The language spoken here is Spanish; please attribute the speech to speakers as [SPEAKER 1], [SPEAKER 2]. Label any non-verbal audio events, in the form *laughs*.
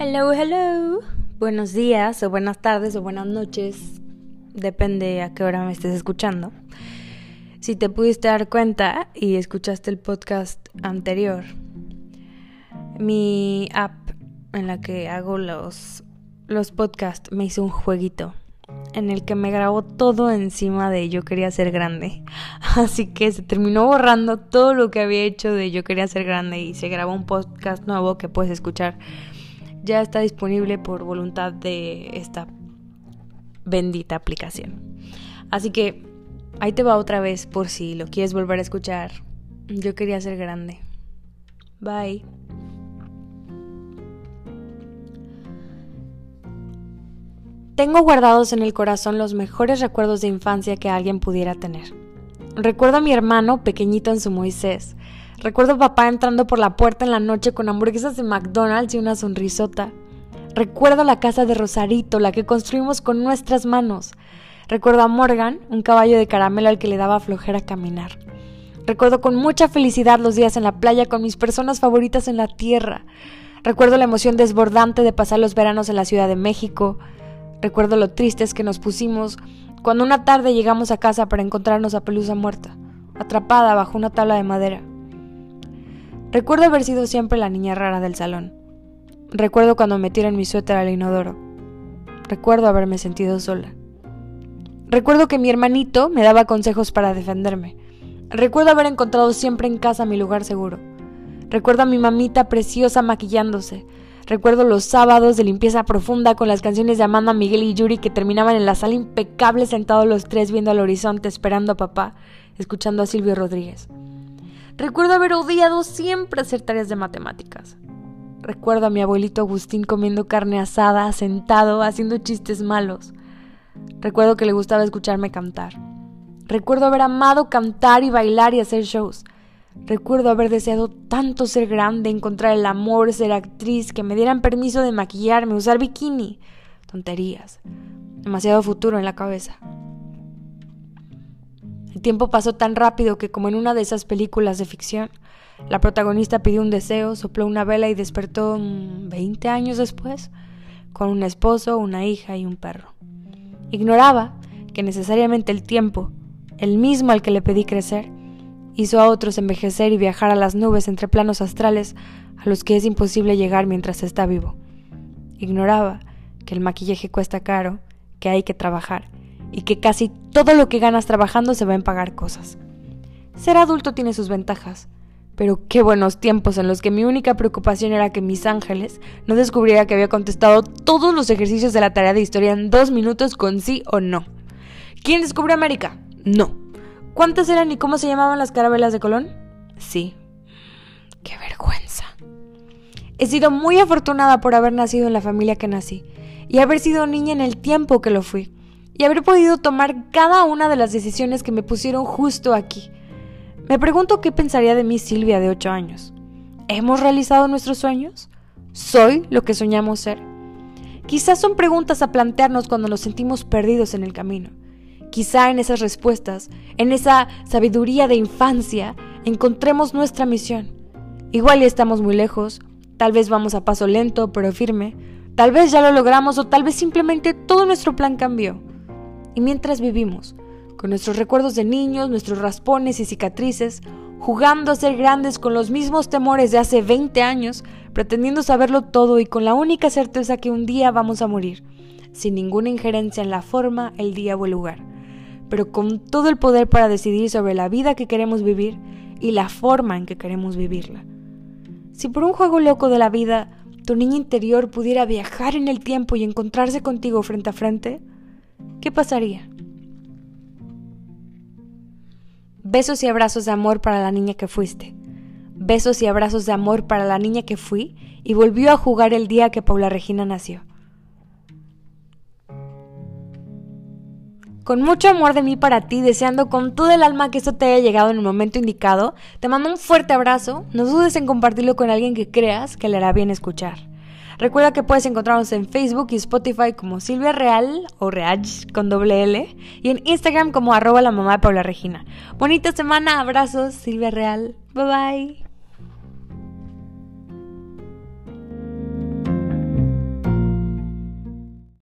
[SPEAKER 1] Hello, hello. Buenos días o buenas tardes o buenas noches. Depende a qué hora me estés escuchando. Si te pudiste dar cuenta y escuchaste el podcast anterior, mi app en la que hago los, los podcasts me hizo un jueguito en el que me grabó todo encima de Yo quería ser grande. *laughs* Así que se terminó borrando todo lo que había hecho de Yo quería ser grande y se grabó un podcast nuevo que puedes escuchar ya está disponible por voluntad de esta bendita aplicación. Así que ahí te va otra vez por si lo quieres volver a escuchar. Yo quería ser grande. Bye. Tengo guardados en el corazón los mejores recuerdos de infancia que alguien pudiera tener. Recuerdo a mi hermano pequeñito en su Moisés, Recuerdo papá entrando por la puerta en la noche con hamburguesas de McDonald's y una sonrisota. Recuerdo la casa de Rosarito, la que construimos con nuestras manos. Recuerdo a Morgan, un caballo de caramelo al que le daba flojera caminar. Recuerdo con mucha felicidad los días en la playa con mis personas favoritas en la tierra. Recuerdo la emoción desbordante de pasar los veranos en la Ciudad de México. Recuerdo lo tristes que nos pusimos cuando una tarde llegamos a casa para encontrarnos a Pelusa muerta, atrapada bajo una tabla de madera. Recuerdo haber sido siempre la niña rara del salón. Recuerdo cuando metieron mi suéter al inodoro. Recuerdo haberme sentido sola. Recuerdo que mi hermanito me daba consejos para defenderme. Recuerdo haber encontrado siempre en casa mi lugar seguro. Recuerdo a mi mamita preciosa maquillándose. Recuerdo los sábados de limpieza profunda con las canciones de Amanda, Miguel y Yuri que terminaban en la sala impecable sentados los tres viendo al horizonte esperando a papá, escuchando a Silvio Rodríguez. Recuerdo haber odiado siempre hacer tareas de matemáticas. Recuerdo a mi abuelito Agustín comiendo carne asada, sentado, haciendo chistes malos. Recuerdo que le gustaba escucharme cantar. Recuerdo haber amado cantar y bailar y hacer shows. Recuerdo haber deseado tanto ser grande, encontrar el amor, ser actriz, que me dieran permiso de maquillarme, usar bikini. Tonterías. Demasiado futuro en la cabeza. El tiempo pasó tan rápido que como en una de esas películas de ficción, la protagonista pidió un deseo, sopló una vela y despertó 20 años después con un esposo, una hija y un perro. Ignoraba que necesariamente el tiempo, el mismo al que le pedí crecer, hizo a otros envejecer y viajar a las nubes entre planos astrales a los que es imposible llegar mientras está vivo. Ignoraba que el maquillaje cuesta caro, que hay que trabajar y que casi todo lo que ganas trabajando se va en pagar cosas. Ser adulto tiene sus ventajas, pero qué buenos tiempos en los que mi única preocupación era que mis ángeles no descubriera que había contestado todos los ejercicios de la tarea de historia en dos minutos con sí o no. ¿Quién descubrió América? No. ¿Cuántas eran y cómo se llamaban las carabelas de Colón? Sí. Qué vergüenza. He sido muy afortunada por haber nacido en la familia que nací y haber sido niña en el tiempo que lo fui y haber podido tomar cada una de las decisiones que me pusieron justo aquí. Me pregunto qué pensaría de mí Silvia de 8 años. ¿Hemos realizado nuestros sueños? ¿Soy lo que soñamos ser? Quizás son preguntas a plantearnos cuando nos sentimos perdidos en el camino. Quizá en esas respuestas, en esa sabiduría de infancia, encontremos nuestra misión. Igual ya estamos muy lejos, tal vez vamos a paso lento pero firme, tal vez ya lo logramos o tal vez simplemente todo nuestro plan cambió. Y mientras vivimos, con nuestros recuerdos de niños, nuestros raspones y cicatrices, jugando a ser grandes con los mismos temores de hace 20 años, pretendiendo saberlo todo y con la única certeza que un día vamos a morir, sin ninguna injerencia en la forma, el día o el lugar, pero con todo el poder para decidir sobre la vida que queremos vivir y la forma en que queremos vivirla. Si por un juego loco de la vida tu niño interior pudiera viajar en el tiempo y encontrarse contigo frente a frente, ¿qué pasaría? Besos y abrazos de amor para la niña que fuiste. Besos y abrazos de amor para la niña que fui y volvió a jugar el día que Paula Regina nació. Con mucho amor de mí para ti, deseando con todo el alma que esto te haya llegado en el momento indicado, te mando un fuerte abrazo, no dudes en compartirlo con alguien que creas que le hará bien escuchar. Recuerda que puedes encontrarnos en Facebook y Spotify como Silvia Real o Real con doble L y en Instagram como arroba la mamá de Paula Regina. Bonita semana, abrazos, Silvia Real. Bye bye.